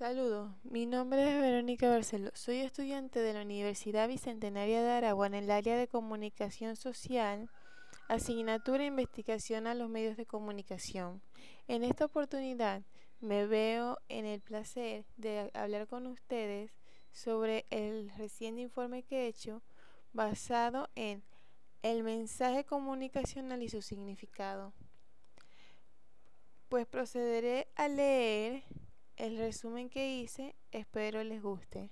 Saludos, mi nombre es Verónica Barceló, soy estudiante de la Universidad Bicentenaria de Aragua en el área de comunicación social, asignatura e investigación a los medios de comunicación. En esta oportunidad me veo en el placer de hablar con ustedes sobre el reciente informe que he hecho basado en el mensaje comunicacional y su significado. Pues procederé a leer el resumen que hice, espero les guste.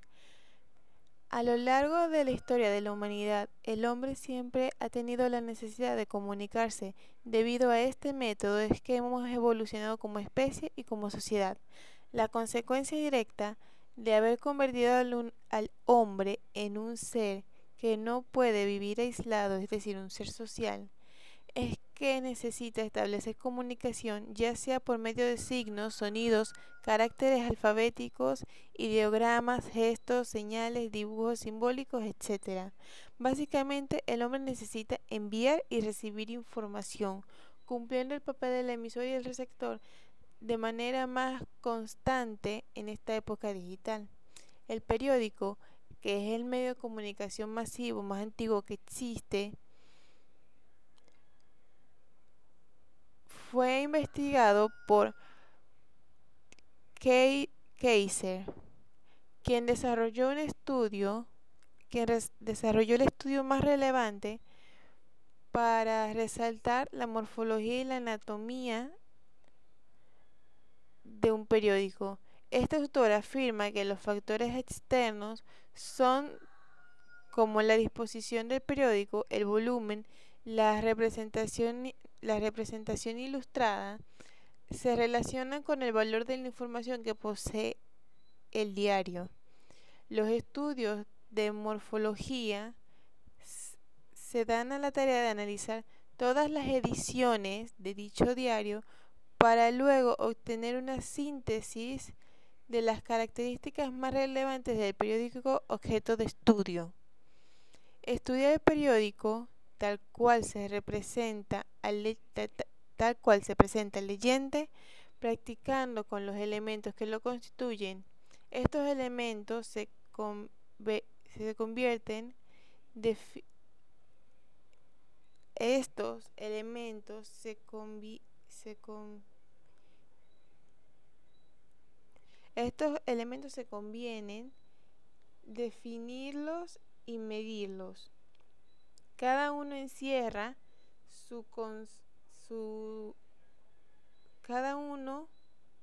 A lo largo de la historia de la humanidad, el hombre siempre ha tenido la necesidad de comunicarse. Debido a este método es que hemos evolucionado como especie y como sociedad. La consecuencia directa de haber convertido al, hombre en un ser que no puede vivir aislado, es decir, un ser social, es que necesita establecer comunicación ya sea por medio de signos, sonidos, caracteres alfabéticos, ideogramas, gestos, señales, dibujos simbólicos, etc. Básicamente el hombre necesita enviar y recibir información, cumpliendo el papel del emisor y el receptor de manera más constante en esta época digital. El periódico, que es el medio de comunicación masivo más antiguo que existe, fue investigado por Kay Kaiser, quien desarrolló un estudio, quien desarrolló el estudio más relevante para resaltar la morfología y la anatomía de un periódico. Este autor afirma que los factores externos son como la disposición del periódico, el volumen, la representación la ilustrada se relaciona con el valor de la información que posee el diario. Los estudios de morfología se dan a la tarea de analizar todas las ediciones de dicho diario para luego obtener una síntesis de las características más relevantes del periódico objeto de estudio. Estudiar el periódico tal cual se representa al tal cual se presenta el leyente, practicando con los elementos que lo constituyen. Estos elementos se, se convierten de estos elementos se, convi se con estos elementos se convienen definirlos y medirlos. Cada uno encierra su, su cada uno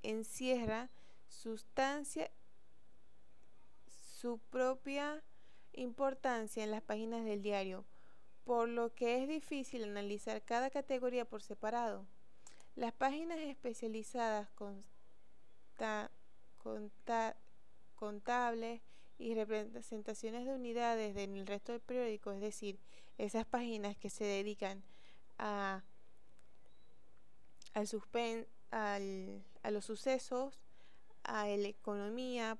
encierra sustancia su propia importancia en las páginas del diario, por lo que es difícil analizar cada categoría por separado. Las páginas especializadas contables y representaciones de unidades en el resto del periódico, es decir, esas páginas que se dedican a, al suspen, al, a los sucesos, a la economía,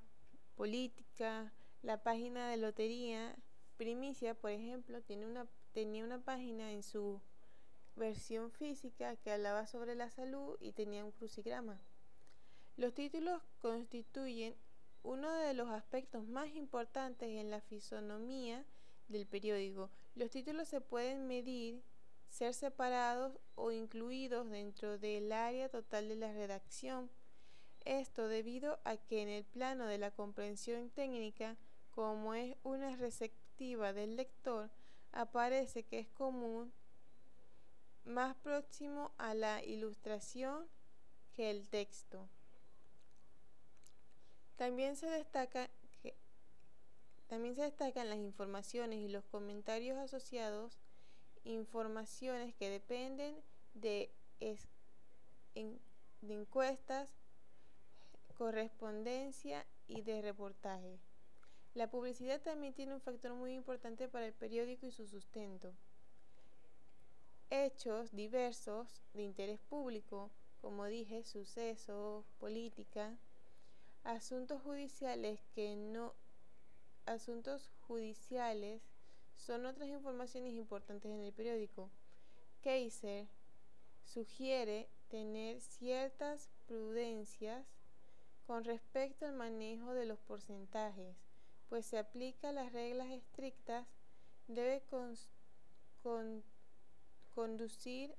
política, la página de lotería, Primicia, por ejemplo, tiene una, tenía una página en su versión física que hablaba sobre la salud y tenía un crucigrama. Los títulos constituyen uno de los aspectos más importantes en la fisonomía del periódico. Los títulos se pueden medir, ser separados o incluidos dentro del área total de la redacción. Esto debido a que en el plano de la comprensión técnica, como es una receptiva del lector, aparece que es común más próximo a la ilustración que el texto. También se también se destacan las informaciones y los comentarios asociados, informaciones que dependen de, de encuestas, correspondencia y de reportaje. La publicidad también tiene un factor muy importante para el periódico y su sustento. Hechos diversos de interés público, como dije, sucesos, política, asuntos judiciales que no asuntos judiciales son otras informaciones importantes en el periódico. Kaiser sugiere tener ciertas prudencias con respecto al manejo de los porcentajes, pues se aplica las reglas estrictas, debe conducir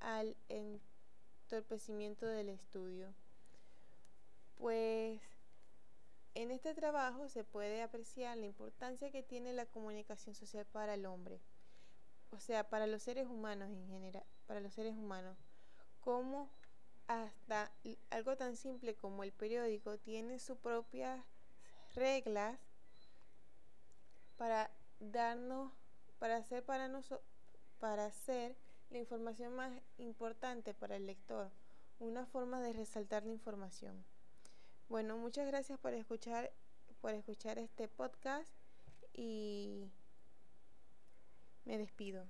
al entorpecimiento del estudio. Pues en este trabajo se puede apreciar la importancia que tiene la comunicación social para el hombre, o sea, para los seres humanos en general, para los seres humanos, como hasta algo tan simple como el periódico tiene sus propias reglas para darnos, para hacer para nosotros, para hacer la información más importante para el lector, una forma de resaltar la información. Bueno, muchas gracias por escuchar, por escuchar este podcast y me despido.